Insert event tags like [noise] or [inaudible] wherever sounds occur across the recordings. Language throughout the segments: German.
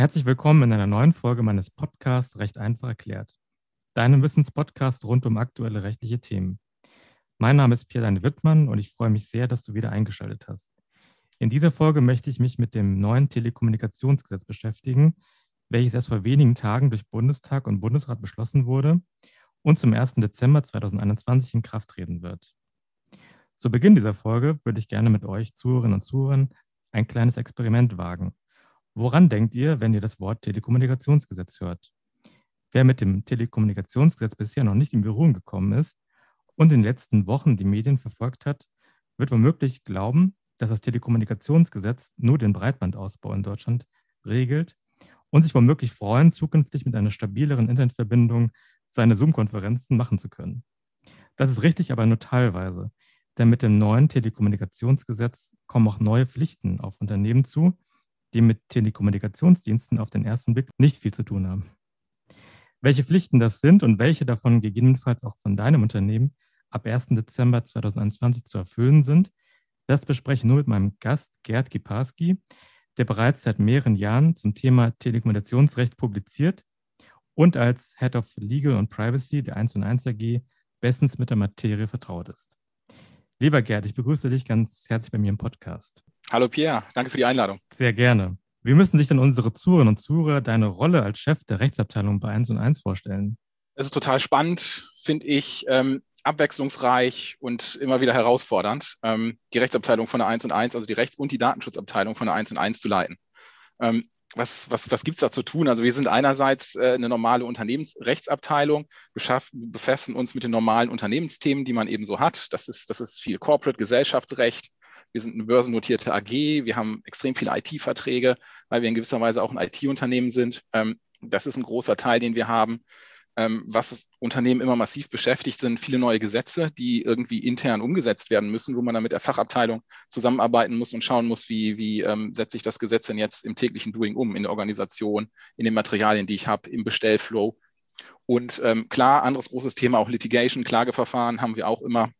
Herzlich willkommen in einer neuen Folge meines Podcasts Recht einfach erklärt. Deinem Wissenspodcast rund um aktuelle rechtliche Themen. Mein Name ist Pierre Wittmann und ich freue mich sehr, dass du wieder eingeschaltet hast. In dieser Folge möchte ich mich mit dem neuen Telekommunikationsgesetz beschäftigen, welches erst vor wenigen Tagen durch Bundestag und Bundesrat beschlossen wurde und zum 1. Dezember 2021 in Kraft treten wird. Zu Beginn dieser Folge würde ich gerne mit euch Zuhörerinnen und Zuhörern ein kleines Experiment wagen. Woran denkt ihr, wenn ihr das Wort Telekommunikationsgesetz hört? Wer mit dem Telekommunikationsgesetz bisher noch nicht in Berührung gekommen ist und in den letzten Wochen die Medien verfolgt hat, wird womöglich glauben, dass das Telekommunikationsgesetz nur den Breitbandausbau in Deutschland regelt und sich womöglich freuen, zukünftig mit einer stabileren Internetverbindung seine Zoom-Konferenzen machen zu können. Das ist richtig, aber nur teilweise. Denn mit dem neuen Telekommunikationsgesetz kommen auch neue Pflichten auf Unternehmen zu, die mit Telekommunikationsdiensten auf den ersten Blick nicht viel zu tun haben. Welche Pflichten das sind und welche davon gegebenenfalls auch von deinem Unternehmen ab 1. Dezember 2021 zu erfüllen sind, das bespreche ich nur mit meinem Gast Gerd Giparski, der bereits seit mehreren Jahren zum Thema Telekommunikationsrecht publiziert und als Head of Legal and Privacy der 1 und 1 AG bestens mit der Materie vertraut ist. Lieber Gerd, ich begrüße dich ganz herzlich bei mir im Podcast. Hallo Pierre, danke für die Einladung. Sehr gerne. Wie müssen sich denn unsere Zuhörerinnen und Zuhörer deine Rolle als Chef der Rechtsabteilung bei 1 und 1 vorstellen? Es ist total spannend, finde ich, ähm, abwechslungsreich und immer wieder herausfordernd, ähm, die Rechtsabteilung von der 1 und 1, also die Rechts- und die Datenschutzabteilung von der 1 und 1 zu leiten. Ähm, was, was, was gibt es da zu tun? Also wir sind einerseits äh, eine normale Unternehmensrechtsabteilung, befassen uns mit den normalen Unternehmensthemen, die man eben so hat. Das ist, das ist viel Corporate, Gesellschaftsrecht. Wir sind eine börsennotierte AG. Wir haben extrem viele IT-Verträge, weil wir in gewisser Weise auch ein IT-Unternehmen sind. Ähm, das ist ein großer Teil, den wir haben ähm, was Unternehmen immer massiv beschäftigt, sind viele neue Gesetze, die irgendwie intern umgesetzt werden müssen, wo man dann mit der Fachabteilung zusammenarbeiten muss und schauen muss, wie, wie ähm, setze ich das Gesetz denn jetzt im täglichen Doing um, in der Organisation, in den Materialien, die ich habe, im Bestellflow. Und ähm, klar, anderes großes Thema, auch Litigation, Klageverfahren haben wir auch immer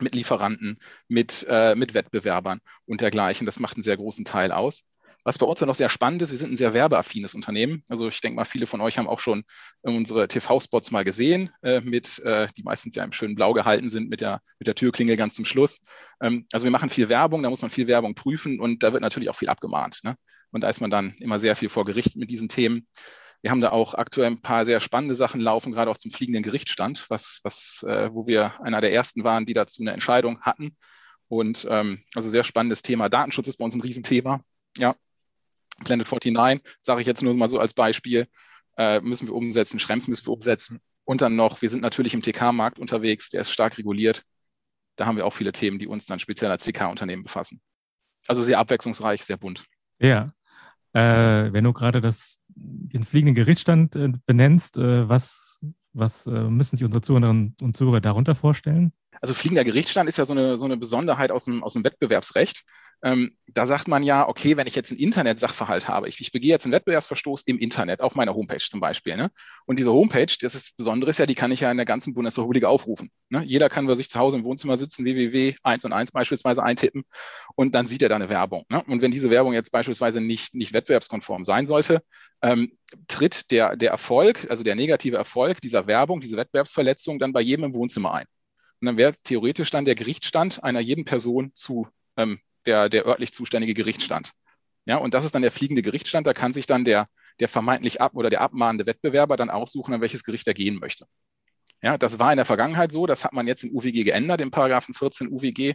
mit Lieferanten, mit, äh, mit Wettbewerbern und dergleichen. Das macht einen sehr großen Teil aus. Was bei uns ja noch sehr spannend ist, wir sind ein sehr werbeaffines Unternehmen. Also ich denke mal, viele von euch haben auch schon unsere TV-Spots mal gesehen, äh, mit, äh, die meistens ja im schönen Blau gehalten sind, mit der, mit der Türklingel ganz zum Schluss. Ähm, also wir machen viel Werbung, da muss man viel Werbung prüfen und da wird natürlich auch viel abgemahnt. Ne? Und da ist man dann immer sehr viel vor Gericht mit diesen Themen. Wir haben da auch aktuell ein paar sehr spannende Sachen laufen, gerade auch zum fliegenden Gerichtsstand, was, was, äh, wo wir einer der ersten waren, die dazu eine Entscheidung hatten. Und ähm, also sehr spannendes Thema. Datenschutz ist bei uns ein Riesenthema. Ja, Planet 49, sage ich jetzt nur mal so als Beispiel, äh, müssen wir umsetzen, Schrems müssen wir umsetzen. Und dann noch, wir sind natürlich im TK-Markt unterwegs, der ist stark reguliert. Da haben wir auch viele Themen, die uns dann speziell als TK-Unternehmen befassen. Also sehr abwechslungsreich, sehr bunt. Ja. Äh, wenn du gerade das, den fliegenden Gerichtsstand äh, benennst, äh, was, was äh, müssen sich unsere Zuhörerinnen und Zuhörer darunter vorstellen? Also fliegender Gerichtsstand ist ja so eine, so eine Besonderheit aus dem, aus dem Wettbewerbsrecht. Ähm, da sagt man ja, okay, wenn ich jetzt einen Internet-Sachverhalt habe, ich, ich begehe jetzt einen Wettbewerbsverstoß im Internet, auf meiner Homepage zum Beispiel. Ne? Und diese Homepage, das ist Besondere ist ja, die kann ich ja in der ganzen Bundesrepublik aufrufen. Ne? Jeder kann bei sich zu Hause im Wohnzimmer sitzen, www1 und 1 beispielsweise eintippen und dann sieht er da eine Werbung. Ne? Und wenn diese Werbung jetzt beispielsweise nicht, nicht wettbewerbskonform sein sollte, ähm, tritt der, der Erfolg, also der negative Erfolg dieser Werbung, diese Wettbewerbsverletzung dann bei jedem im Wohnzimmer ein. Und dann wäre theoretisch dann der Gerichtsstand einer jeden Person zu ähm, der, der örtlich zuständige Gerichtsstand. Ja, und das ist dann der fliegende Gerichtsstand. Da kann sich dann der, der vermeintlich ab oder der abmahnende Wettbewerber dann aussuchen, an welches Gericht er gehen möchte. Ja, das war in der Vergangenheit so. Das hat man jetzt in UWG geändert, im Paragraphen 14 UWG.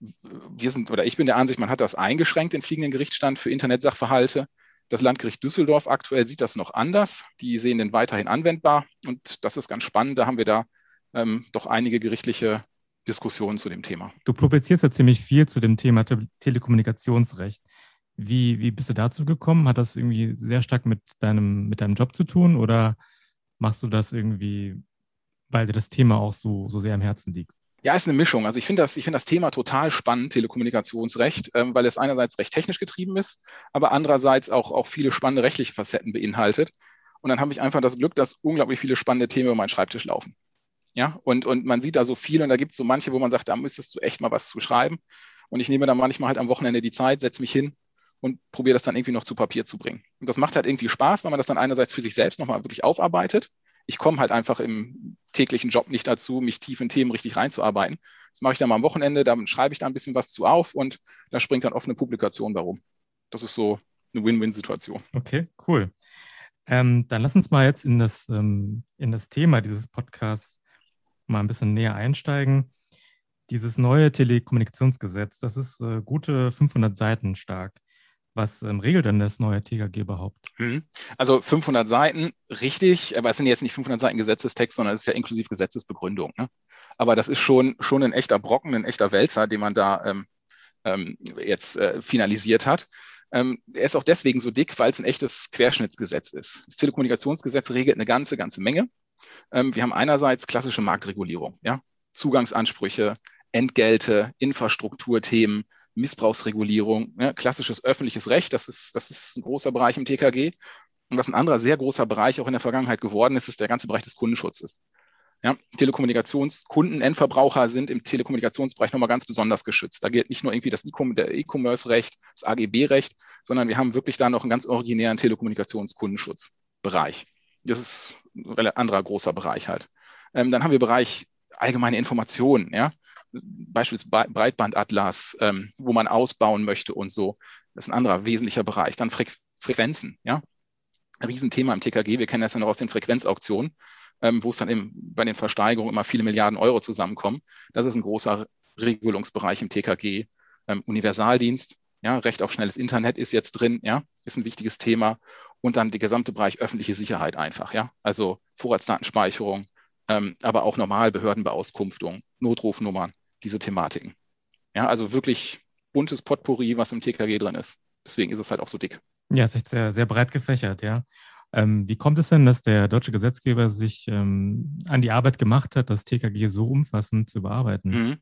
Wir sind, oder ich bin der Ansicht, man hat das eingeschränkt, den fliegenden Gerichtsstand für Internetsachverhalte. Das Landgericht Düsseldorf aktuell sieht das noch anders. Die sehen den weiterhin anwendbar. Und das ist ganz spannend. Da haben wir da ähm, doch einige gerichtliche Diskussionen zu dem Thema. Du publizierst ja ziemlich viel zu dem Thema Te Telekommunikationsrecht. Wie, wie bist du dazu gekommen? Hat das irgendwie sehr stark mit deinem, mit deinem Job zu tun oder machst du das irgendwie, weil dir das Thema auch so, so sehr am Herzen liegt? Ja, ist eine Mischung. Also ich finde das, ich das Thema total spannend, Telekommunikationsrecht, ähm, weil es einerseits recht technisch getrieben ist, aber andererseits auch, auch viele spannende rechtliche Facetten beinhaltet. Und dann habe ich einfach das Glück, dass unglaublich viele spannende Themen über meinen Schreibtisch laufen. Ja, und, und man sieht da so viel und da gibt es so manche, wo man sagt, da müsstest du echt mal was zu schreiben. Und ich nehme dann manchmal halt am Wochenende die Zeit, setze mich hin und probiere das dann irgendwie noch zu Papier zu bringen. Und das macht halt irgendwie Spaß, weil man das dann einerseits für sich selbst nochmal wirklich aufarbeitet. Ich komme halt einfach im täglichen Job nicht dazu, mich tief in Themen richtig reinzuarbeiten. Das mache ich dann mal am Wochenende, dann schreibe ich da ein bisschen was zu auf und da springt dann oft eine Publikation darum. Das ist so eine Win-Win-Situation. Okay, cool. Ähm, dann lass uns mal jetzt in das, ähm, in das Thema dieses Podcasts mal ein bisschen näher einsteigen. Dieses neue Telekommunikationsgesetz, das ist äh, gute 500 Seiten stark. Was ähm, regelt denn das neue TKG überhaupt? Mhm. Also 500 Seiten, richtig, aber es sind jetzt nicht 500 Seiten Gesetzestext, sondern es ist ja inklusive Gesetzesbegründung. Ne? Aber das ist schon, schon ein echter Brocken, ein echter Wälzer, den man da ähm, ähm, jetzt äh, finalisiert hat. Ähm, er ist auch deswegen so dick, weil es ein echtes Querschnittsgesetz ist. Das Telekommunikationsgesetz regelt eine ganze, ganze Menge. Ähm, wir haben einerseits klassische Marktregulierung, ja? Zugangsansprüche, Entgelte, Infrastrukturthemen, Missbrauchsregulierung, ja? klassisches öffentliches Recht, das ist, das ist ein großer Bereich im TKG. Und was ein anderer sehr großer Bereich auch in der Vergangenheit geworden ist, ist der ganze Bereich des Kundenschutzes. Ja, Telekommunikationskunden, Endverbraucher sind im Telekommunikationsbereich nochmal ganz besonders geschützt. Da gilt nicht nur irgendwie das E-Commerce-Recht, das AGB-Recht, sondern wir haben wirklich da noch einen ganz originären Telekommunikationskundenschutzbereich. Das ist anderer großer Bereich halt. Ähm, dann haben wir Bereich allgemeine Informationen, ja, beispielsweise Breitbandatlas, ähm, wo man ausbauen möchte und so. Das ist ein anderer wesentlicher Bereich. Dann Fre Frequenzen, ja. Riesenthema im TKG. Wir kennen das ja noch aus den Frequenzauktionen ähm, wo es dann eben bei den Versteigerungen immer viele Milliarden Euro zusammenkommen. Das ist ein großer Regelungsbereich im TKG. Ähm, Universaldienst, ja, Recht auf schnelles Internet ist jetzt drin, ja, ist ein wichtiges Thema. Und dann der gesamte Bereich öffentliche Sicherheit einfach, ja, also Vorratsdatenspeicherung, ähm, aber auch normal Behördenbeauskunftung, Notrufnummern, diese Thematiken. Ja, also wirklich buntes Potpourri, was im TKG drin ist. Deswegen ist es halt auch so dick. Ja, ist echt sehr, sehr breit gefächert, ja. Ähm, wie kommt es denn, dass der deutsche Gesetzgeber sich ähm, an die Arbeit gemacht hat, das TKG so umfassend zu bearbeiten? Mhm.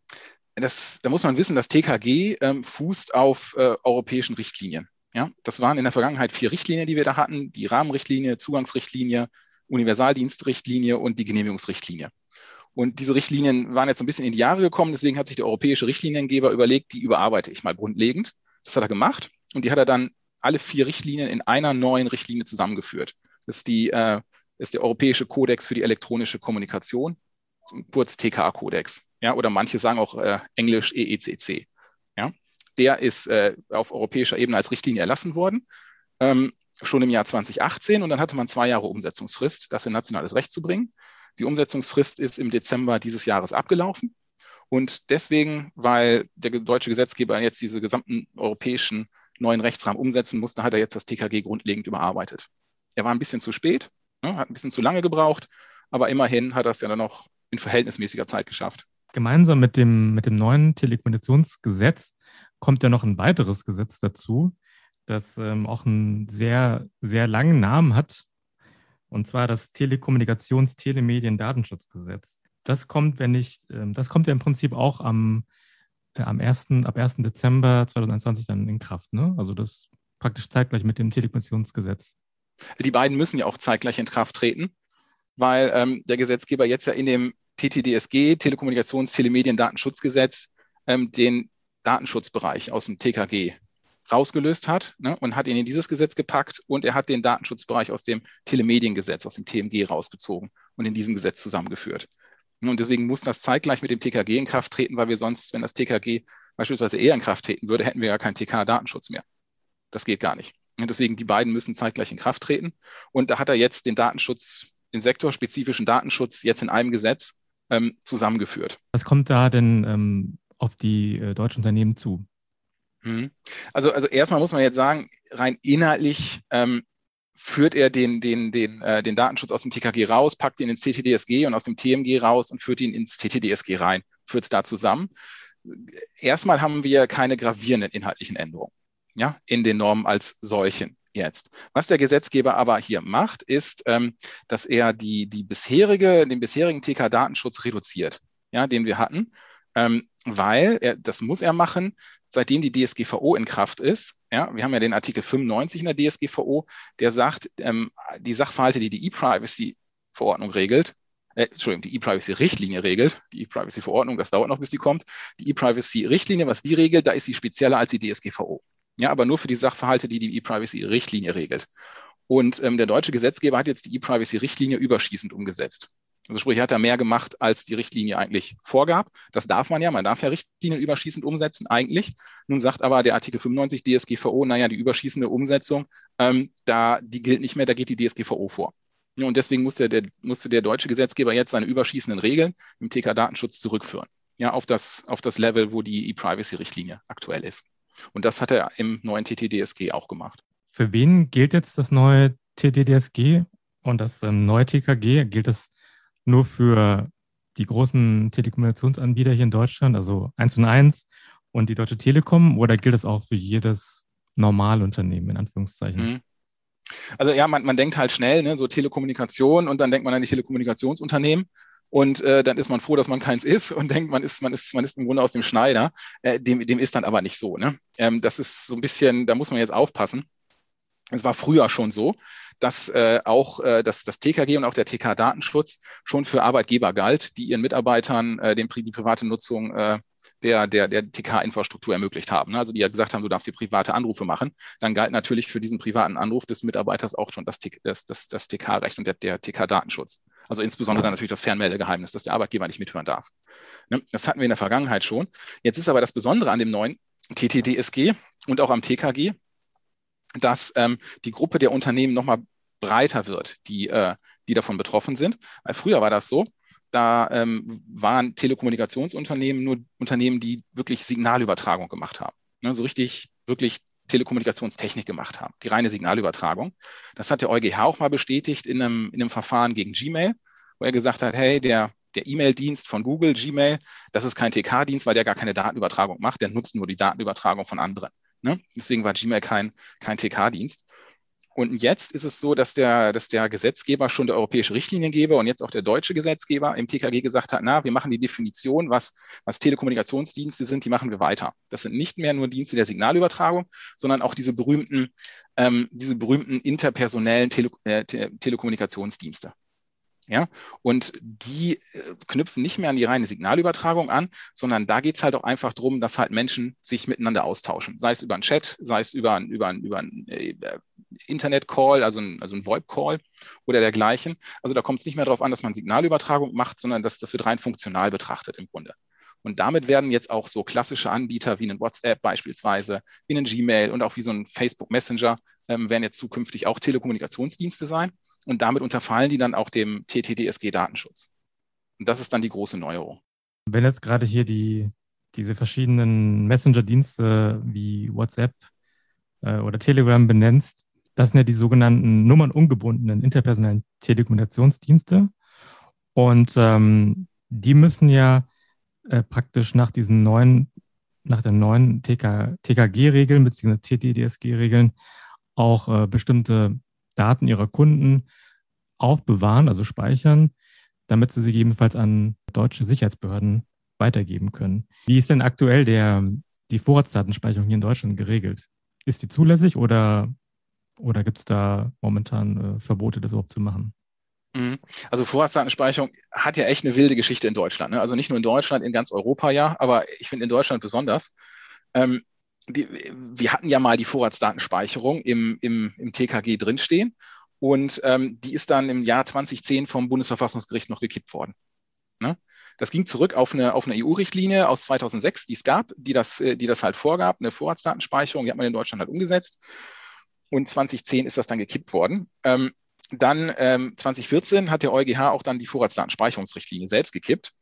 Das, da muss man wissen, das TKG ähm, fußt auf äh, europäischen Richtlinien. Ja? Das waren in der Vergangenheit vier Richtlinien, die wir da hatten: die Rahmenrichtlinie, Zugangsrichtlinie, Universaldienstrichtlinie und die Genehmigungsrichtlinie. Und diese Richtlinien waren jetzt ein bisschen in die Jahre gekommen, deswegen hat sich der europäische Richtliniengeber überlegt, die überarbeite ich mal grundlegend. Das hat er gemacht und die hat er dann alle vier Richtlinien in einer neuen Richtlinie zusammengeführt. Das ist, die, äh, ist der Europäische Kodex für die elektronische Kommunikation, kurz TKA-Kodex. Ja, oder manche sagen auch äh, Englisch EECC. Der ist äh, auf europäischer Ebene als Richtlinie erlassen worden, ähm, schon im Jahr 2018. Und dann hatte man zwei Jahre Umsetzungsfrist, das in nationales Recht zu bringen. Die Umsetzungsfrist ist im Dezember dieses Jahres abgelaufen. Und deswegen, weil der deutsche Gesetzgeber jetzt diese gesamten europäischen neuen Rechtsrahmen umsetzen musste, hat er jetzt das TKG grundlegend überarbeitet. Er war ein bisschen zu spät, ne, hat ein bisschen zu lange gebraucht, aber immerhin hat er es ja dann noch in verhältnismäßiger Zeit geschafft. Gemeinsam mit dem, mit dem neuen Telekommunikationsgesetz kommt ja noch ein weiteres Gesetz dazu, das ähm, auch einen sehr, sehr langen Namen hat, und zwar das Telekommunikations-Telemedien-Datenschutzgesetz. Das kommt, wenn nicht, ähm, das kommt ja im Prinzip auch am äh, am 1., ab 1. Dezember 2021 dann in Kraft. Ne? Also das praktisch zeitgleich mit dem Telekommunikationsgesetz. Die beiden müssen ja auch zeitgleich in Kraft treten, weil ähm, der Gesetzgeber jetzt ja in dem TTDSG, Telekommunikations-, Telemedien-, Datenschutzgesetz, ähm, den Datenschutzbereich aus dem TKG rausgelöst hat ne, und hat ihn in dieses Gesetz gepackt und er hat den Datenschutzbereich aus dem Telemediengesetz, aus dem TMG rausgezogen und in diesem Gesetz zusammengeführt. Und deswegen muss das zeitgleich mit dem TKG in Kraft treten, weil wir sonst, wenn das TKG beispielsweise eher in Kraft treten würde, hätten wir ja keinen TK-Datenschutz mehr. Das geht gar nicht. Und deswegen die beiden müssen zeitgleich in Kraft treten. Und da hat er jetzt den Datenschutz, den sektorspezifischen Datenschutz jetzt in einem Gesetz ähm, zusammengeführt. Was kommt da denn ähm, auf die äh, deutschen Unternehmen zu? Mhm. Also, also erstmal muss man jetzt sagen, rein inhaltlich ähm, führt er den, den, den, äh, den Datenschutz aus dem TKG raus, packt ihn ins TTDSG und aus dem TMG raus und führt ihn ins TTDSG rein, führt es da zusammen. Erstmal haben wir keine gravierenden inhaltlichen Änderungen ja, in den Normen als solchen jetzt. Was der Gesetzgeber aber hier macht, ist, ähm, dass er die, die bisherige, den bisherigen TK-Datenschutz reduziert, ja, den wir hatten, ähm, weil er, das muss er machen, seitdem die DSGVO in Kraft ist, ja, wir haben ja den Artikel 95 in der DSGVO, der sagt, ähm, die Sachverhalte, die die E-Privacy-Verordnung regelt, äh, Entschuldigung, die E-Privacy-Richtlinie regelt, die E-Privacy-Verordnung, das dauert noch, bis die kommt, die E-Privacy-Richtlinie, was die regelt, da ist sie spezieller als die DSGVO. Ja, aber nur für die Sachverhalte, die die E-Privacy-Richtlinie regelt. Und ähm, der deutsche Gesetzgeber hat jetzt die E-Privacy-Richtlinie überschießend umgesetzt. Also sprich, er hat da mehr gemacht, als die Richtlinie eigentlich vorgab. Das darf man ja, man darf ja Richtlinien überschießend umsetzen, eigentlich. Nun sagt aber der Artikel 95 DSGVO, naja, die überschießende Umsetzung, ähm, da, die gilt nicht mehr, da geht die DSGVO vor. Und deswegen musste der, musste der deutsche Gesetzgeber jetzt seine überschießenden Regeln im TK-Datenschutz zurückführen. Ja, auf das, auf das Level, wo die E-Privacy-Richtlinie aktuell ist. Und das hat er im neuen TTDSG auch gemacht. Für wen gilt jetzt das neue TTDSG und das ähm, neue TKG? Gilt das nur für die großen Telekommunikationsanbieter hier in Deutschland, also 1 und 1 und die Deutsche Telekom, oder gilt es auch für jedes Normalunternehmen in Anführungszeichen? Mhm. Also ja, man, man denkt halt schnell, ne, so Telekommunikation und dann denkt man an die Telekommunikationsunternehmen und äh, dann ist man froh, dass man keins ist und [laughs] denkt, man ist, man ist, man ist im Grunde aus dem Schneider. Äh, dem, dem ist dann aber nicht so. Ne? Ähm, das ist so ein bisschen, da muss man jetzt aufpassen. Es war früher schon so, dass äh, auch äh, dass das TKG und auch der TK-Datenschutz schon für Arbeitgeber galt, die ihren Mitarbeitern äh, den, die private Nutzung äh, der, der, der TK-Infrastruktur ermöglicht haben. Also die ja gesagt haben, du darfst hier private Anrufe machen. Dann galt natürlich für diesen privaten Anruf des Mitarbeiters auch schon das, das, das, das TK-Recht und der, der TK-Datenschutz. Also insbesondere dann natürlich das Fernmeldegeheimnis, dass der Arbeitgeber nicht mithören darf. Ne? Das hatten wir in der Vergangenheit schon. Jetzt ist aber das Besondere an dem neuen TTDSG und auch am TKG, dass ähm, die Gruppe der Unternehmen nochmal breiter wird, die, äh, die davon betroffen sind. Weil früher war das so, da ähm, waren Telekommunikationsunternehmen nur Unternehmen, die wirklich Signalübertragung gemacht haben. Ne, so richtig, wirklich Telekommunikationstechnik gemacht haben, die reine Signalübertragung. Das hat der EuGH auch mal bestätigt in einem, in einem Verfahren gegen Gmail, wo er gesagt hat, hey, der, der E-Mail-Dienst von Google, Gmail, das ist kein TK-Dienst, weil der gar keine Datenübertragung macht, der nutzt nur die Datenübertragung von anderen. Ne? Deswegen war Gmail kein, kein TK-Dienst. Und jetzt ist es so, dass der, dass der Gesetzgeber schon der europäische Richtliniengeber und jetzt auch der deutsche Gesetzgeber im TKG gesagt hat, na, wir machen die Definition, was, was Telekommunikationsdienste sind, die machen wir weiter. Das sind nicht mehr nur Dienste der Signalübertragung, sondern auch diese berühmten, ähm, diese berühmten interpersonellen Tele, äh, Telekommunikationsdienste. Ja? Und die äh, knüpfen nicht mehr an die reine Signalübertragung an, sondern da geht es halt auch einfach darum, dass halt Menschen sich miteinander austauschen. Sei es über einen Chat, sei es über, über, über einen äh, Internet-Call, also ein, also ein VoIP-Call oder dergleichen. Also da kommt es nicht mehr darauf an, dass man Signalübertragung macht, sondern dass das wird rein funktional betrachtet im Grunde. Und damit werden jetzt auch so klassische Anbieter wie ein WhatsApp beispielsweise, wie ein Gmail und auch wie so ein Facebook Messenger ähm, werden jetzt zukünftig auch Telekommunikationsdienste sein und damit unterfallen die dann auch dem TTDSG-Datenschutz. Und das ist dann die große Neuerung. Wenn jetzt gerade hier die, diese verschiedenen Messenger-Dienste wie WhatsApp äh, oder Telegram benennst, das sind ja die sogenannten nummernungebundenen interpersonellen Telekommunikationsdienste. Und ähm, die müssen ja äh, praktisch nach diesen neuen, nach den neuen TK, TKG-Regeln bzw. TTDSG-Regeln auch äh, bestimmte Daten ihrer Kunden aufbewahren, also speichern, damit sie sie gegebenenfalls an deutsche Sicherheitsbehörden weitergeben können. Wie ist denn aktuell der, die Vorratsdatenspeicherung hier in Deutschland geregelt? Ist die zulässig oder, oder gibt es da momentan äh, Verbote, das überhaupt zu machen? Mhm. Also Vorratsdatenspeicherung hat ja echt eine wilde Geschichte in Deutschland. Ne? Also nicht nur in Deutschland, in ganz Europa ja, aber ich finde in Deutschland besonders. Ähm, wir hatten ja mal die Vorratsdatenspeicherung im, im, im TKG drinstehen und ähm, die ist dann im Jahr 2010 vom Bundesverfassungsgericht noch gekippt worden. Ne? Das ging zurück auf eine, auf eine EU-Richtlinie aus 2006, die es gab, die das, äh, die das halt vorgab, eine Vorratsdatenspeicherung, die hat man in Deutschland halt umgesetzt. Und 2010 ist das dann gekippt worden. Ähm, dann ähm, 2014 hat der EuGH auch dann die Vorratsdatenspeicherungsrichtlinie selbst gekippt.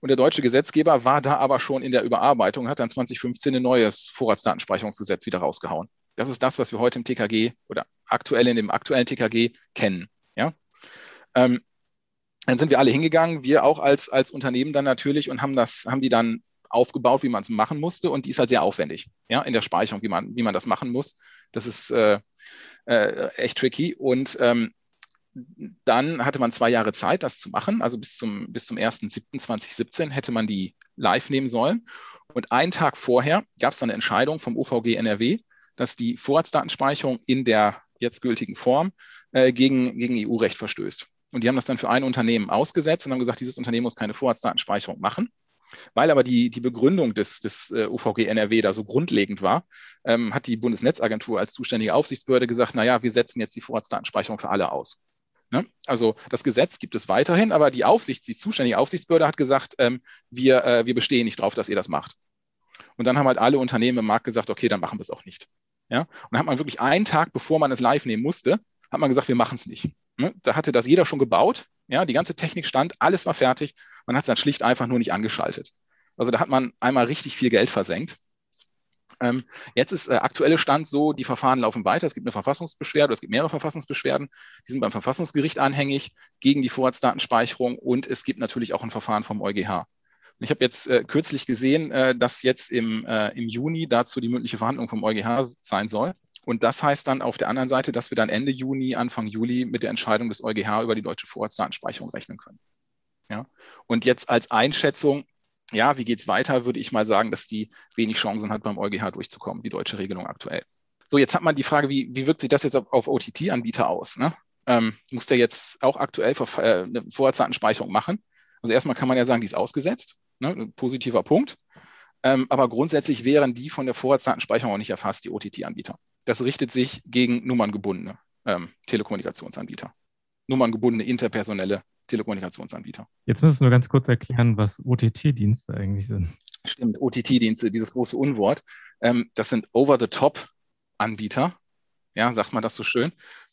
Und der deutsche Gesetzgeber war da aber schon in der Überarbeitung, hat dann 2015 ein neues Vorratsdatenspeicherungsgesetz wieder rausgehauen. Das ist das, was wir heute im TKG oder aktuell in dem aktuellen TKG kennen. Ja? Ähm, dann sind wir alle hingegangen, wir auch als, als Unternehmen dann natürlich und haben das, haben die dann aufgebaut, wie man es machen musste. Und die ist halt sehr aufwendig, ja, in der Speicherung, wie man, wie man das machen muss. Das ist äh, äh, echt tricky. Und ähm, dann hatte man zwei Jahre Zeit, das zu machen. Also bis zum, bis zum 1.7.2017 hätte man die live nehmen sollen. Und einen Tag vorher gab es dann eine Entscheidung vom OVG NRW, dass die Vorratsdatenspeicherung in der jetzt gültigen Form äh, gegen, gegen EU-Recht verstößt. Und die haben das dann für ein Unternehmen ausgesetzt und haben gesagt, dieses Unternehmen muss keine Vorratsdatenspeicherung machen. Weil aber die, die Begründung des, des äh, UVG NRW da so grundlegend war, ähm, hat die Bundesnetzagentur als zuständige Aufsichtsbehörde gesagt, naja, wir setzen jetzt die Vorratsdatenspeicherung für alle aus. Ne? Also das Gesetz gibt es weiterhin, aber die Aufsicht, die zuständige Aufsichtsbehörde hat gesagt, ähm, wir, äh, wir bestehen nicht drauf, dass ihr das macht. Und dann haben halt alle Unternehmen im Markt gesagt, okay, dann machen wir es auch nicht. Ja? Und dann hat man wirklich einen Tag, bevor man es live nehmen musste, hat man gesagt, wir machen es nicht. Ne? Da hatte das jeder schon gebaut. Ja, die ganze Technik stand, alles war fertig. Man hat es dann schlicht einfach nur nicht angeschaltet. Also da hat man einmal richtig viel Geld versenkt. Ähm, jetzt ist äh, aktuelle Stand so, die Verfahren laufen weiter. Es gibt eine Verfassungsbeschwerde, es gibt mehrere Verfassungsbeschwerden. Die sind beim Verfassungsgericht anhängig gegen die Vorratsdatenspeicherung und es gibt natürlich auch ein Verfahren vom EuGH. Ich habe jetzt äh, kürzlich gesehen, äh, dass jetzt im, äh, im Juni dazu die mündliche Verhandlung vom EuGH sein soll. Und das heißt dann auf der anderen Seite, dass wir dann Ende Juni, Anfang Juli mit der Entscheidung des EuGH über die deutsche Vorratsdatenspeicherung rechnen können. Ja? Und jetzt als Einschätzung, ja, wie geht es weiter, würde ich mal sagen, dass die wenig Chancen hat, beim EuGH durchzukommen, die deutsche Regelung aktuell. So, jetzt hat man die Frage, wie, wie wirkt sich das jetzt auf, auf OTT-Anbieter aus? Ne? Ähm, muss der jetzt auch aktuell äh, eine Vorratsdatenspeicherung machen? Also erstmal kann man ja sagen, die ist ausgesetzt, ne? positiver Punkt. Ähm, aber grundsätzlich wären die von der Vorratsdatenspeicherung auch nicht erfasst, die OTT-Anbieter. Das richtet sich gegen nummerngebundene ähm, Telekommunikationsanbieter. Nummerngebundene interpersonelle Telekommunikationsanbieter. Jetzt müssen wir nur ganz kurz erklären, was OTT-Dienste eigentlich sind. Stimmt, OTT-Dienste, dieses große Unwort. Ähm, das sind Over-the-Top-Anbieter. Ja, sagt man das so schön.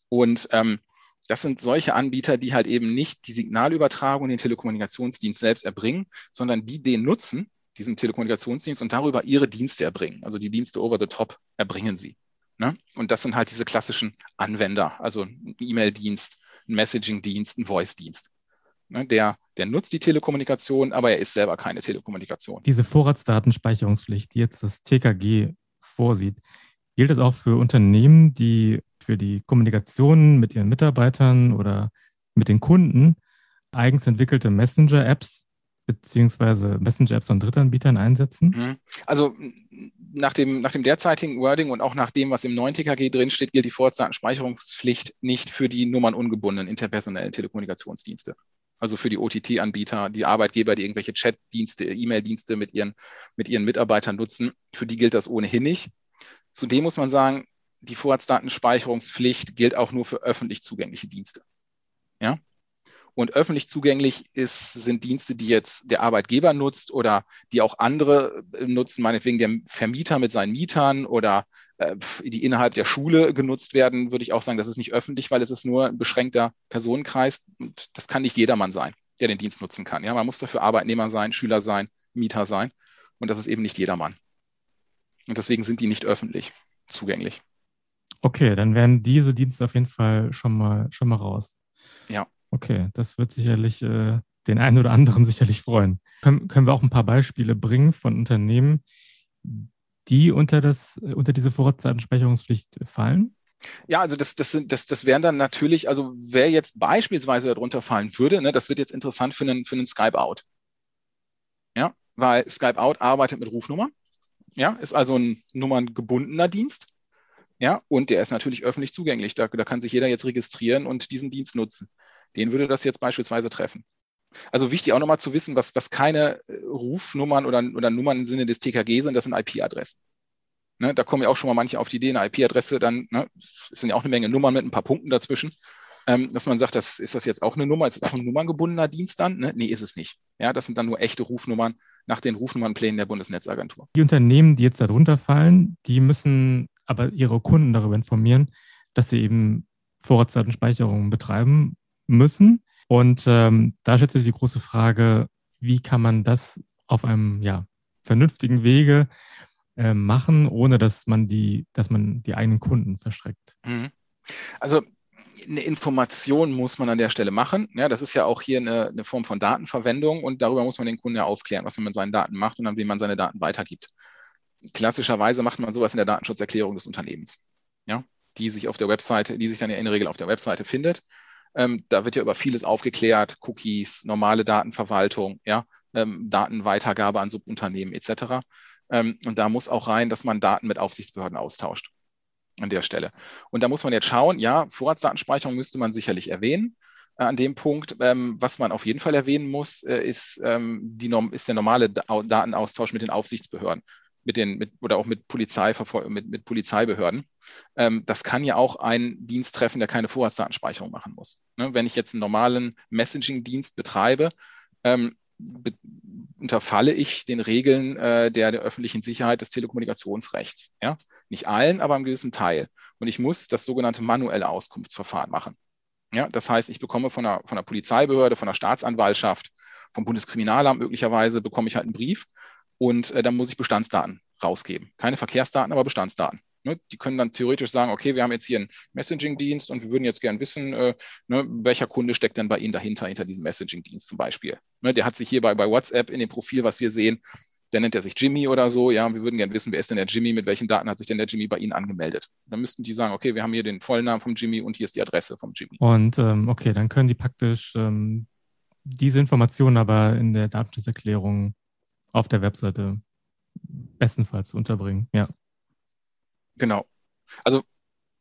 Und ähm, das sind solche Anbieter, die halt eben nicht die Signalübertragung, den Telekommunikationsdienst selbst erbringen, sondern die den nutzen, diesen Telekommunikationsdienst und darüber ihre Dienste erbringen. Also die Dienste over the top erbringen sie. Ne? Und das sind halt diese klassischen Anwender, also ein E-Mail-Dienst, ein Messaging-Dienst, ein Voice-Dienst. Ne? Der, der nutzt die Telekommunikation, aber er ist selber keine Telekommunikation. Diese Vorratsdatenspeicherungspflicht, die jetzt das TKG vorsieht, gilt das auch für Unternehmen, die für die Kommunikation mit ihren Mitarbeitern oder mit den Kunden eigens entwickelte Messenger-Apps beziehungsweise Messenger-Apps von Drittanbietern einsetzen? Mhm. Also nach dem, nach dem derzeitigen Wording und auch nach dem, was im neuen TKG drinsteht, gilt die Vorratsdatenspeicherungspflicht nicht für die nummernungebundenen interpersonellen Telekommunikationsdienste. Also für die OTT-Anbieter, die Arbeitgeber, die irgendwelche Chat-Dienste, E-Mail-Dienste mit ihren, mit ihren Mitarbeitern nutzen, für die gilt das ohnehin nicht. Zudem muss man sagen, die Vorratsdatenspeicherungspflicht gilt auch nur für öffentlich zugängliche Dienste. Ja? Und öffentlich zugänglich ist, sind Dienste, die jetzt der Arbeitgeber nutzt oder die auch andere nutzen, meinetwegen der Vermieter mit seinen Mietern oder die innerhalb der Schule genutzt werden, würde ich auch sagen, das ist nicht öffentlich, weil es ist nur ein beschränkter Personenkreis. Und das kann nicht jedermann sein, der den Dienst nutzen kann. Ja, man muss dafür Arbeitnehmer sein, Schüler sein, Mieter sein. Und das ist eben nicht jedermann. Und deswegen sind die nicht öffentlich zugänglich. Okay, dann werden diese Dienste auf jeden Fall schon mal, schon mal raus. Ja. Okay, das wird sicherlich äh, den einen oder anderen [laughs] sicherlich freuen. Können, können wir auch ein paar Beispiele bringen von Unternehmen, die unter, das, unter diese Vorratsdatenspeicherungspflicht fallen? Ja, also das, das, das, das wären dann natürlich, also wer jetzt beispielsweise darunter fallen würde, ne, das wird jetzt interessant für einen, für einen Skype-Out. Ja, weil Skype-Out arbeitet mit Rufnummern. Ja, ist also ein nummerngebundener Dienst. Ja, und der ist natürlich öffentlich zugänglich. Da, da kann sich jeder jetzt registrieren und diesen Dienst nutzen den würde das jetzt beispielsweise treffen. Also wichtig auch nochmal zu wissen, was, was keine äh, Rufnummern oder, oder Nummern im Sinne des TKG sind, das sind IP-Adressen. Ne, da kommen ja auch schon mal manche auf die Idee, eine IP-Adresse, dann ne, sind ja auch eine Menge Nummern mit ein paar Punkten dazwischen, ähm, dass man sagt, das, ist das jetzt auch eine Nummer, ist das auch ein nummerngebundener Dienst dann? Ne? Nee, ist es nicht. Ja, das sind dann nur echte Rufnummern nach den Rufnummernplänen der Bundesnetzagentur. Die Unternehmen, die jetzt darunter fallen, die müssen aber ihre Kunden darüber informieren, dass sie eben Vorratsdatenspeicherung betreiben müssen. Und ähm, da stellt sich die große Frage, wie kann man das auf einem ja, vernünftigen Wege äh, machen, ohne dass man die, dass man die eigenen Kunden verschreckt. Mhm. Also eine Information muss man an der Stelle machen. Ja, das ist ja auch hier eine, eine, Form von Datenverwendung und darüber muss man den Kunden ja aufklären, was man mit seinen Daten macht und an wen man seine Daten weitergibt. Klassischerweise macht man sowas in der Datenschutzerklärung des Unternehmens, ja, die sich auf der Webseite, die sich dann ja in der Regel auf der Webseite findet. Ähm, da wird ja über vieles aufgeklärt, Cookies, normale Datenverwaltung, ja, ähm, Datenweitergabe an Subunternehmen etc. Ähm, und da muss auch rein, dass man Daten mit Aufsichtsbehörden austauscht an der Stelle. Und da muss man jetzt schauen, ja, Vorratsdatenspeicherung müsste man sicherlich erwähnen. äh, an dem Punkt. Ähm, was man auf jeden Fall erwähnen muss, äh, ist, ähm, die, ist der normale Datenaustausch mit den Aufsichtsbehörden mit den, mit, oder auch mit, Polizei, mit, mit Polizeibehörden. Ähm, das kann ja auch ein Dienst treffen, der keine Vorratsdatenspeicherung machen muss. Ne? Wenn ich jetzt einen normalen Messaging-Dienst betreibe, ähm, be unterfalle ich den Regeln äh, der, der öffentlichen Sicherheit des Telekommunikationsrechts. Ja? Nicht allen, aber einem gewissen Teil. Und ich muss das sogenannte manuelle Auskunftsverfahren machen. Ja? Das heißt, ich bekomme von der, von der Polizeibehörde, von der Staatsanwaltschaft, vom Bundeskriminalamt möglicherweise, bekomme ich halt einen Brief und äh, dann muss ich Bestandsdaten rausgeben. Keine Verkehrsdaten, aber Bestandsdaten. Ne? Die können dann theoretisch sagen, okay, wir haben jetzt hier einen Messaging-Dienst und wir würden jetzt gern wissen, äh, ne, welcher Kunde steckt denn bei Ihnen dahinter, hinter diesem Messaging-Dienst zum Beispiel. Ne, der hat sich hier bei, bei WhatsApp in dem Profil, was wir sehen, der nennt er sich Jimmy oder so. Ja, wir würden gerne wissen, wer ist denn der Jimmy, mit welchen Daten hat sich denn der Jimmy bei Ihnen angemeldet. Dann müssten die sagen, okay, wir haben hier den vollen Namen vom Jimmy und hier ist die Adresse vom Jimmy. Und ähm, okay, dann können die praktisch ähm, diese Informationen aber in der Datenschutzerklärung auf der Webseite bestenfalls unterbringen, ja. Genau. Also,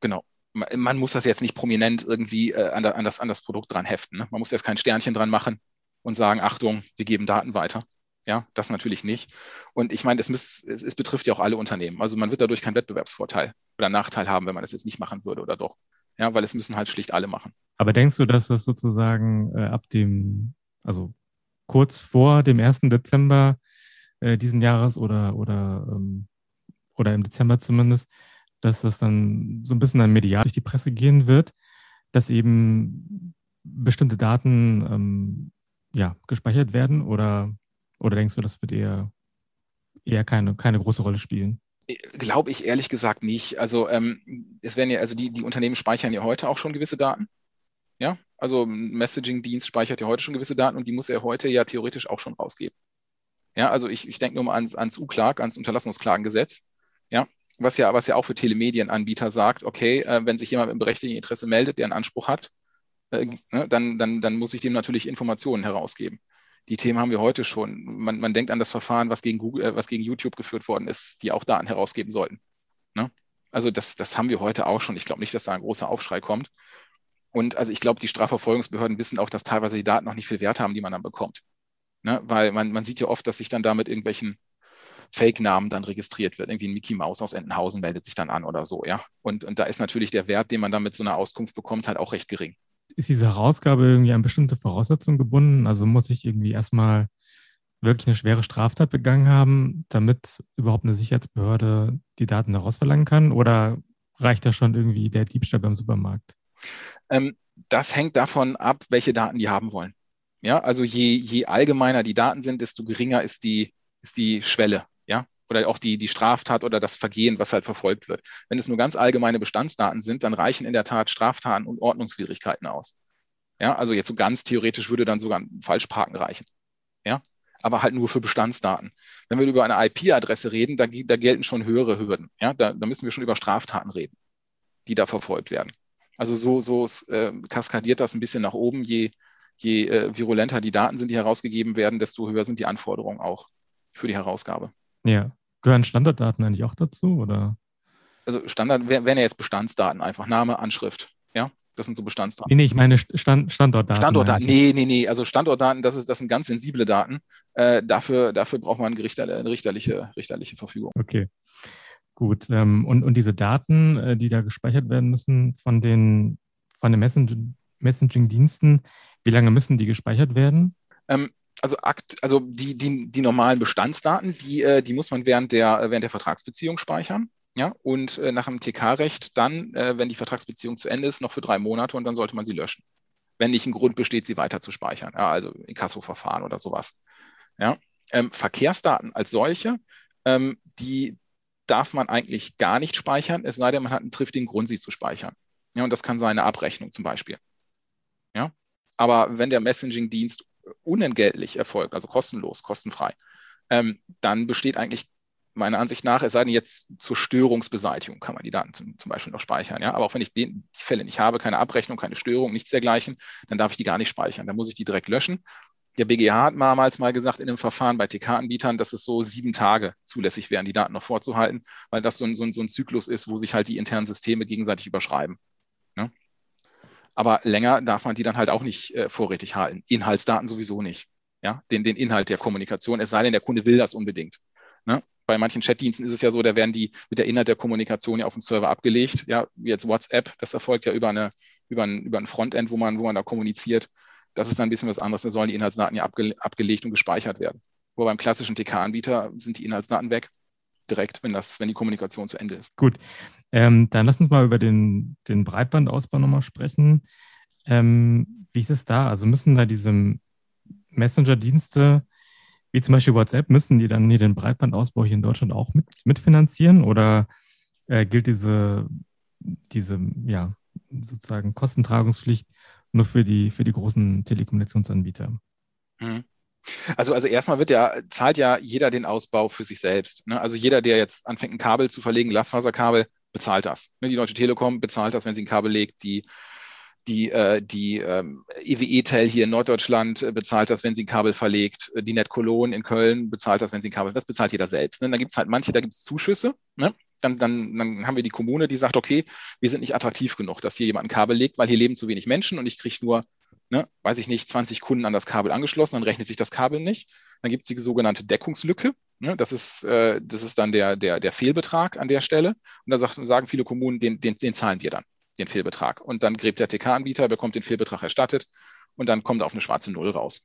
genau. Man muss das jetzt nicht prominent irgendwie äh, an, an, das, an das Produkt dran heften. Ne? Man muss jetzt kein Sternchen dran machen und sagen, Achtung, wir geben Daten weiter. Ja, das natürlich nicht. Und ich meine, es, es, es betrifft ja auch alle Unternehmen. Also man wird dadurch keinen Wettbewerbsvorteil oder Nachteil haben, wenn man das jetzt nicht machen würde oder doch. Ja, weil es müssen halt schlicht alle machen. Aber denkst du, dass das sozusagen äh, ab dem, also kurz vor dem 1. Dezember äh, diesen Jahres oder, oder, ähm, oder im Dezember zumindest, dass das dann so ein bisschen dann medial durch die Presse gehen wird, dass eben bestimmte Daten ähm, ja, gespeichert werden oder, oder denkst du, das wird eher, eher keine, keine große Rolle spielen? Glaube ich ehrlich gesagt nicht. Also ähm, es werden ja, also die, die Unternehmen speichern ja heute auch schon gewisse Daten. Ja, also ein Messaging-Dienst speichert ja heute schon gewisse Daten und die muss er heute ja theoretisch auch schon rausgeben. Ja, also ich, ich denke nur mal ans, ans U-Klag, ans Unterlassungsklagengesetz. Ja, was ja, was ja auch für Telemedienanbieter sagt, okay, äh, wenn sich jemand im berechtigten Interesse meldet, der einen Anspruch hat, äh, ne, dann, dann, dann muss ich dem natürlich Informationen herausgeben. Die Themen haben wir heute schon. Man, man denkt an das Verfahren, was gegen, Google, äh, was gegen YouTube geführt worden ist, die auch Daten herausgeben sollten. Ne? Also das, das haben wir heute auch schon. Ich glaube nicht, dass da ein großer Aufschrei kommt. Und also ich glaube, die Strafverfolgungsbehörden wissen auch, dass teilweise die Daten noch nicht viel Wert haben, die man dann bekommt. Ne? Weil man, man sieht ja oft, dass sich dann da mit irgendwelchen Fake-Namen dann registriert wird. Irgendwie ein Mickey Mouse aus Entenhausen meldet sich dann an oder so, ja. Und, und da ist natürlich der Wert, den man dann mit so einer Auskunft bekommt, halt auch recht gering. Ist diese Herausgabe irgendwie an bestimmte Voraussetzungen gebunden? Also muss ich irgendwie erstmal wirklich eine schwere Straftat begangen haben, damit überhaupt eine Sicherheitsbehörde die Daten daraus verlangen kann? Oder reicht da schon irgendwie der Diebstahl beim Supermarkt? Ähm, das hängt davon ab, welche Daten die haben wollen. Ja, also je, je allgemeiner die Daten sind, desto geringer ist die, ist die Schwelle. Ja, oder auch die, die Straftat oder das Vergehen, was halt verfolgt wird. Wenn es nur ganz allgemeine Bestandsdaten sind, dann reichen in der Tat Straftaten und Ordnungswidrigkeiten aus. Ja, also jetzt so ganz theoretisch würde dann sogar ein Falschparken reichen. Ja, aber halt nur für Bestandsdaten. Wenn wir über eine IP-Adresse reden, da, da, gelten schon höhere Hürden. Ja, da, da, müssen wir schon über Straftaten reden, die da verfolgt werden. Also so, so äh, kaskadiert das ein bisschen nach oben, je, je äh, virulenter die Daten sind, die herausgegeben werden, desto höher sind die Anforderungen auch für die Herausgabe. Ja. Gehören Standarddaten eigentlich auch dazu? Oder? Also Standard wären ja jetzt Bestandsdaten, einfach Name, Anschrift. Ja, das sind so Bestandsdaten. Nee, nee ich meine Stand, Standortdaten. Standortdaten, nee, nee, nee. Also Standortdaten, das, ist, das sind ganz sensible Daten. Äh, dafür, dafür braucht man eine, Richter, eine richterliche, richterliche Verfügung. Okay. Gut. Ähm, und, und diese Daten, äh, die da gespeichert werden müssen von den, von den Messaging-Diensten, wie lange müssen die gespeichert werden? Ähm, also, akt, also die, die, die normalen Bestandsdaten, die, äh, die muss man während der, während der Vertragsbeziehung speichern. Ja, und äh, nach dem TK-Recht dann, äh, wenn die Vertragsbeziehung zu Ende ist, noch für drei Monate und dann sollte man sie löschen. Wenn nicht ein Grund besteht, sie weiter zu speichern, ja, also Inkasso-Verfahren oder sowas. Ja, ähm, Verkehrsdaten als solche, ähm, die darf man eigentlich gar nicht speichern, es sei denn, man hat einen triftigen Grund, sie zu speichern. Ja, und das kann sein eine Abrechnung zum Beispiel. Ja, aber wenn der Messaging-Dienst unentgeltlich erfolgt, also kostenlos, kostenfrei, ähm, dann besteht eigentlich meiner Ansicht nach, es sei denn jetzt zur Störungsbeseitigung kann man die Daten zum, zum Beispiel noch speichern. Ja? Aber auch wenn ich den, die Fälle nicht habe, keine Abrechnung, keine Störung, nichts dergleichen, dann darf ich die gar nicht speichern. Dann muss ich die direkt löschen. Der BGH hat damals mal gesagt in dem Verfahren bei TK-Anbietern, dass es so sieben Tage zulässig wären, die Daten noch vorzuhalten, weil das so ein, so ein, so ein Zyklus ist, wo sich halt die internen Systeme gegenseitig überschreiben. Aber länger darf man die dann halt auch nicht äh, vorrätig halten. Inhaltsdaten sowieso nicht. Ja, den, den Inhalt der Kommunikation, es sei denn, der Kunde will das unbedingt. Ne? Bei manchen Chatdiensten ist es ja so, da werden die mit der Inhalt der Kommunikation ja auf den Server abgelegt. Ja, wie jetzt WhatsApp, das erfolgt ja über eine, über ein, über ein Frontend, wo man, wo man da kommuniziert. Das ist dann ein bisschen was anderes. Da sollen die Inhaltsdaten ja abge, abgelegt und gespeichert werden. Wo beim klassischen TK-Anbieter sind die Inhaltsdaten weg, direkt, wenn, das, wenn die Kommunikation zu Ende ist. Gut, ähm, dann lass uns mal über den, den Breitbandausbau nochmal sprechen. Ähm, wie ist es da? Also müssen da diese Messenger-Dienste, wie zum Beispiel WhatsApp, müssen die dann hier den Breitbandausbau hier in Deutschland auch mit, mitfinanzieren oder äh, gilt diese, diese, ja, sozusagen Kostentragungspflicht nur für die, für die großen Telekommunikationsanbieter? Mhm. Also, also erstmal wird ja, zahlt ja jeder den Ausbau für sich selbst. Ne? Also jeder, der jetzt anfängt, ein Kabel zu verlegen, Glasfaserkabel, bezahlt das. Ne? Die Deutsche Telekom bezahlt das, wenn sie ein Kabel legt. Die, die, äh, die ähm, EWE-Tel hier in Norddeutschland äh, bezahlt das, wenn sie ein Kabel verlegt. Die Net Cologne in Köln bezahlt das, wenn sie ein Kabel. Das bezahlt jeder selbst. Ne? Dann gibt es halt manche, da gibt es Zuschüsse. Ne? Dann, dann, dann haben wir die Kommune, die sagt, okay, wir sind nicht attraktiv genug, dass hier jemand ein Kabel legt, weil hier leben zu wenig Menschen und ich kriege nur ne, weiß ich nicht, 20 Kunden an das Kabel angeschlossen, dann rechnet sich das Kabel nicht. Dann gibt es die sogenannte Deckungslücke. Ne, das, ist, äh, das ist dann der, der, der Fehlbetrag an der Stelle. Und da sagen viele Kommunen, den, den, den zahlen wir dann, den Fehlbetrag. Und dann gräbt der TK-Anbieter, bekommt den Fehlbetrag erstattet und dann kommt auf eine schwarze Null raus.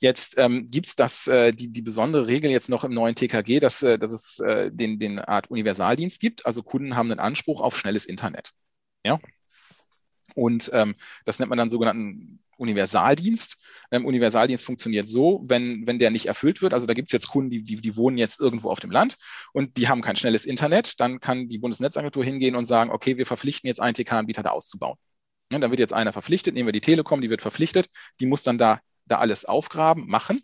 Jetzt ähm, gibt es äh, die, die besondere Regel jetzt noch im neuen TKG, dass, äh, dass es äh, den, den Art Universaldienst gibt. Also Kunden haben einen Anspruch auf schnelles Internet. Ja, und ähm, das nennt man dann sogenannten Universaldienst. Ähm, Universaldienst funktioniert so, wenn, wenn der nicht erfüllt wird. Also da gibt es jetzt Kunden, die, die, die wohnen jetzt irgendwo auf dem Land und die haben kein schnelles Internet. Dann kann die Bundesnetzagentur hingehen und sagen, okay, wir verpflichten jetzt einen TK-Anbieter da auszubauen. Ja, dann wird jetzt einer verpflichtet, nehmen wir die Telekom, die wird verpflichtet, die muss dann da, da alles aufgraben, machen.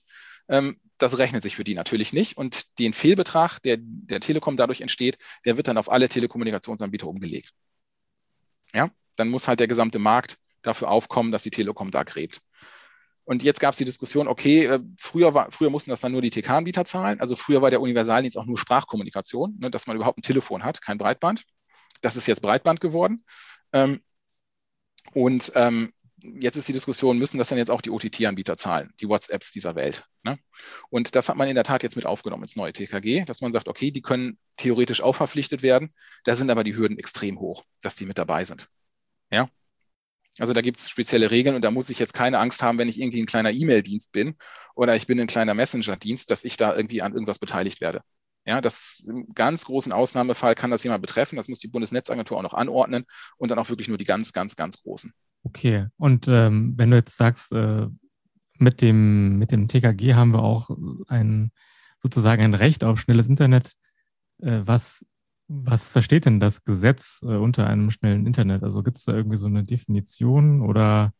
Ähm, das rechnet sich für die natürlich nicht. Und den Fehlbetrag, der der Telekom dadurch entsteht, der wird dann auf alle Telekommunikationsanbieter umgelegt. Ja, dann muss halt der gesamte Markt dafür aufkommen, dass die Telekom da gräbt. Und jetzt gab es die Diskussion, okay, äh, früher, war, früher mussten das dann nur die TK-Anbieter zahlen. Also früher war der Universaldienst auch nur Sprachkommunikation, ne, dass man überhaupt ein Telefon hat, kein Breitband. Das ist jetzt Breitband geworden. Ähm, und ähm, jetzt ist die Diskussion, müssen das dann jetzt auch die OTT-Anbieter zahlen, die WhatsApps dieser Welt. Ne? Und das hat man in der Tat jetzt mit aufgenommen ins neue TKG, dass man sagt, okay, die können theoretisch auch verpflichtet werden. Da sind aber die Hürden extrem hoch, dass die mit dabei sind. Ja. Also da gibt es spezielle Regeln und da muss ich jetzt keine Angst haben, wenn ich irgendwie ein kleiner E-Mail-Dienst bin oder ich bin ein kleiner Messenger-Dienst, dass ich da irgendwie an irgendwas beteiligt werde. Ja, das im ganz großen Ausnahmefall kann das jemand betreffen. Das muss die Bundesnetzagentur auch noch anordnen und dann auch wirklich nur die ganz, ganz, ganz großen. Okay. Und ähm, wenn du jetzt sagst, äh, mit dem, mit dem TKG haben wir auch ein sozusagen ein Recht auf schnelles Internet, äh, was was versteht denn das Gesetz äh, unter einem schnellen Internet? Also gibt es da irgendwie so eine Definition oder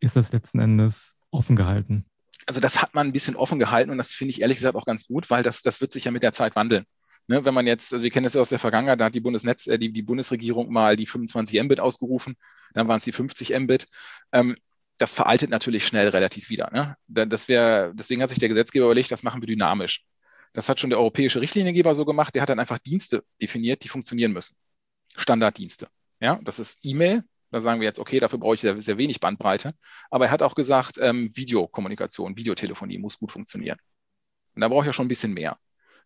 ist das letzten Endes offen gehalten? Also das hat man ein bisschen offen gehalten und das finde ich ehrlich gesagt auch ganz gut, weil das, das wird sich ja mit der Zeit wandeln. Ne, wenn man jetzt, also wir kennen das ja aus der Vergangenheit, da hat die Bundesnetz, äh, die, die Bundesregierung mal die 25 Mbit ausgerufen, dann waren es die 50 Mbit. Ähm, das veraltet natürlich schnell relativ wieder. Ne? Das wär, deswegen hat sich der Gesetzgeber überlegt, das machen wir dynamisch. Das hat schon der europäische Richtliniengeber so gemacht. Der hat dann einfach Dienste definiert, die funktionieren müssen. Standarddienste. Ja, das ist E-Mail. Da sagen wir jetzt, okay, dafür brauche ich sehr, sehr wenig Bandbreite. Aber er hat auch gesagt, ähm, Videokommunikation, Videotelefonie muss gut funktionieren. Und da brauche ich ja schon ein bisschen mehr.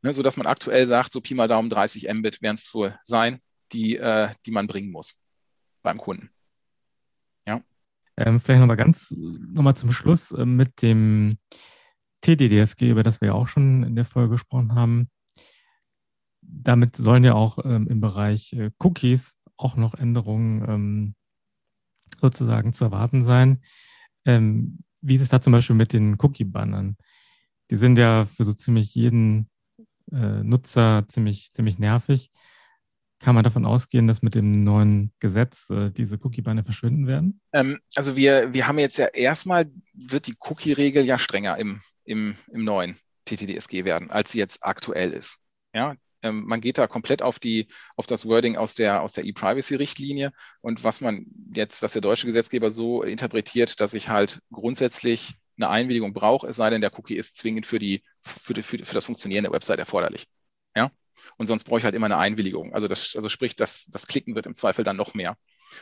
Ne, sodass man aktuell sagt, so Pi mal Daumen 30 Mbit werden es wohl sein, die, äh, die man bringen muss beim Kunden. Ja. Ähm, vielleicht nochmal ganz nochmal zum Schluss äh, mit dem TDDSG, über das wir ja auch schon in der Folge gesprochen haben, damit sollen ja auch ähm, im Bereich äh, Cookies auch noch Änderungen ähm, sozusagen zu erwarten sein. Ähm, wie ist es da zum Beispiel mit den Cookie-Bannern? Die sind ja für so ziemlich jeden äh, Nutzer ziemlich, ziemlich nervig. Kann man davon ausgehen, dass mit dem neuen Gesetz äh, diese Cookie-Banner verschwinden werden? Ähm, also wir, wir haben jetzt ja erstmal, wird die Cookie-Regel ja strenger im, im, im neuen TTDSG werden, als sie jetzt aktuell ist. Ja, ähm, man geht da komplett auf die, auf das Wording aus der, aus der E-Privacy-Richtlinie und was man jetzt, was der deutsche Gesetzgeber so interpretiert, dass ich halt grundsätzlich eine Einwilligung brauche, es sei denn, der Cookie ist zwingend für die, für, die, für, das Funktionieren der Website erforderlich. Ja, Und sonst brauche ich halt immer eine Einwilligung. Also, das, also sprich, das, das Klicken wird im Zweifel dann noch mehr.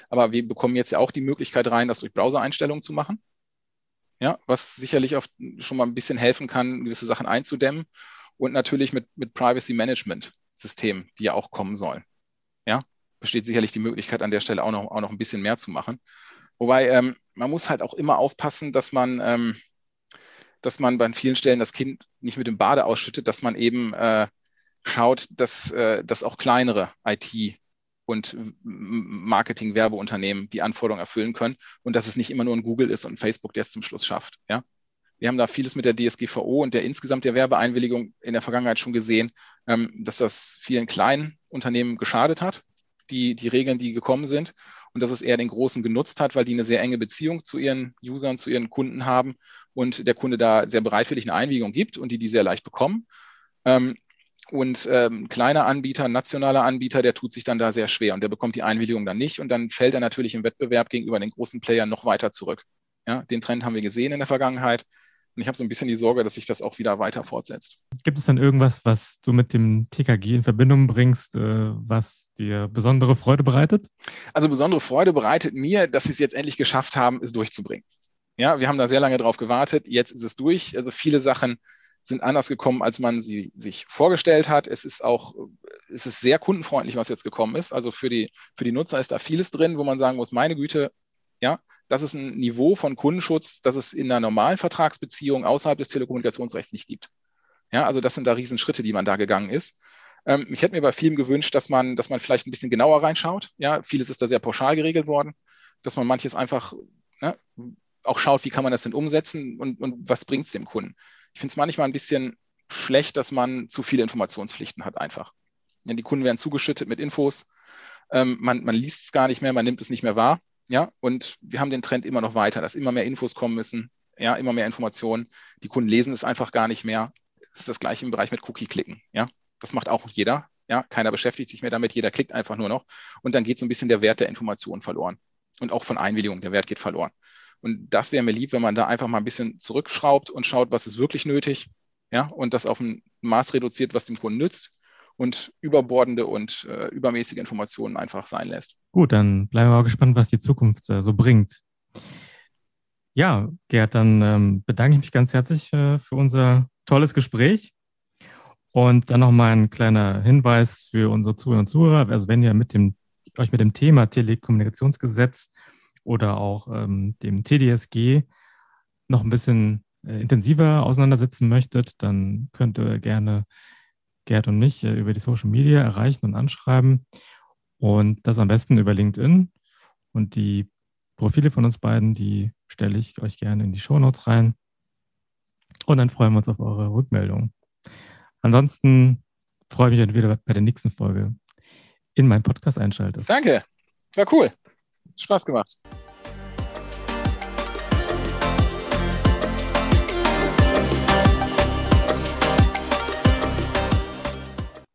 Aber wir bekommen jetzt ja auch die Möglichkeit rein, das durch Browser-Einstellungen zu machen. Ja, was sicherlich oft schon mal ein bisschen helfen kann, gewisse Sachen einzudämmen. Und natürlich mit, mit Privacy Management Systemen, die ja auch kommen sollen. Ja, besteht sicherlich die Möglichkeit, an der Stelle auch noch, auch noch ein bisschen mehr zu machen. Wobei ähm, man muss halt auch immer aufpassen, dass man, ähm, dass man bei vielen Stellen das Kind nicht mit dem Bade ausschüttet, dass man eben äh, schaut, dass, äh, dass auch kleinere IT- und Marketing-Werbeunternehmen die Anforderungen erfüllen können und dass es nicht immer nur ein Google ist und ein Facebook, der es zum Schluss schafft. Ja? Wir haben da vieles mit der DSGVO und der insgesamt der Werbeeinwilligung in der Vergangenheit schon gesehen, ähm, dass das vielen kleinen Unternehmen geschadet hat, die, die Regeln, die gekommen sind und dass es eher den Großen genutzt hat, weil die eine sehr enge Beziehung zu ihren Usern, zu ihren Kunden haben und der Kunde da sehr bereitwillig eine Einwilligung gibt und die die sehr leicht bekommen. Ähm, und ähm, kleiner Anbieter, nationaler Anbieter, der tut sich dann da sehr schwer und der bekommt die Einwilligung dann nicht und dann fällt er natürlich im Wettbewerb gegenüber den großen Playern noch weiter zurück. Ja, den Trend haben wir gesehen in der Vergangenheit. Und ich habe so ein bisschen die Sorge, dass sich das auch wieder weiter fortsetzt. Gibt es dann irgendwas, was du mit dem TKG in Verbindung bringst, äh, was dir besondere Freude bereitet? Also besondere Freude bereitet mir, dass sie es jetzt endlich geschafft haben, es durchzubringen. Ja, wir haben da sehr lange drauf gewartet. Jetzt ist es durch. Also viele Sachen sind anders gekommen, als man sie sich vorgestellt hat. Es ist auch, es ist sehr kundenfreundlich, was jetzt gekommen ist. Also für die, für die Nutzer ist da vieles drin, wo man sagen muss, meine Güte, ja, das ist ein Niveau von Kundenschutz, das es in einer normalen Vertragsbeziehung außerhalb des Telekommunikationsrechts nicht gibt. Ja, also das sind da Riesenschritte, die man da gegangen ist. Ähm, ich hätte mir bei vielem gewünscht, dass man, dass man vielleicht ein bisschen genauer reinschaut. Ja, vieles ist da sehr pauschal geregelt worden, dass man manches einfach ne, auch schaut, wie kann man das denn umsetzen und, und was bringt es dem Kunden. Ich finde es manchmal ein bisschen schlecht, dass man zu viele Informationspflichten hat einfach. Ja, die Kunden werden zugeschüttet mit Infos, ähm, man, man liest es gar nicht mehr, man nimmt es nicht mehr wahr. Ja, und wir haben den Trend immer noch weiter, dass immer mehr Infos kommen müssen, ja, immer mehr Informationen. Die Kunden lesen es einfach gar nicht mehr. Es ist das gleiche im Bereich mit Cookie-Klicken. Ja, das macht auch jeder. Ja, keiner beschäftigt sich mehr damit, jeder klickt einfach nur noch. Und dann geht so ein bisschen der Wert der Informationen verloren. Und auch von Einwilligung, der Wert geht verloren. Und das wäre mir lieb, wenn man da einfach mal ein bisschen zurückschraubt und schaut, was ist wirklich nötig. Ja, und das auf ein Maß reduziert, was dem Kunden nützt und überbordende und äh, übermäßige Informationen einfach sein lässt. Gut, dann bleiben wir mal gespannt, was die Zukunft äh, so bringt. Ja, Gerd, dann ähm, bedanke ich mich ganz herzlich äh, für unser tolles Gespräch. Und dann nochmal ein kleiner Hinweis für unsere Zuhörer und Zuhörer. Also wenn ihr mit dem, euch mit dem Thema Telekommunikationsgesetz oder auch ähm, dem TDSG noch ein bisschen äh, intensiver auseinandersetzen möchtet, dann könnt ihr gerne Gerd und mich äh, über die Social Media erreichen und anschreiben. Und das am besten über LinkedIn. Und die Profile von uns beiden, die stelle ich euch gerne in die Show Notes rein. Und dann freuen wir uns auf eure Rückmeldung. Ansonsten freue ich mich, wenn du wieder bei der nächsten Folge in meinen Podcast einschaltest. Danke. War cool. Spaß gemacht.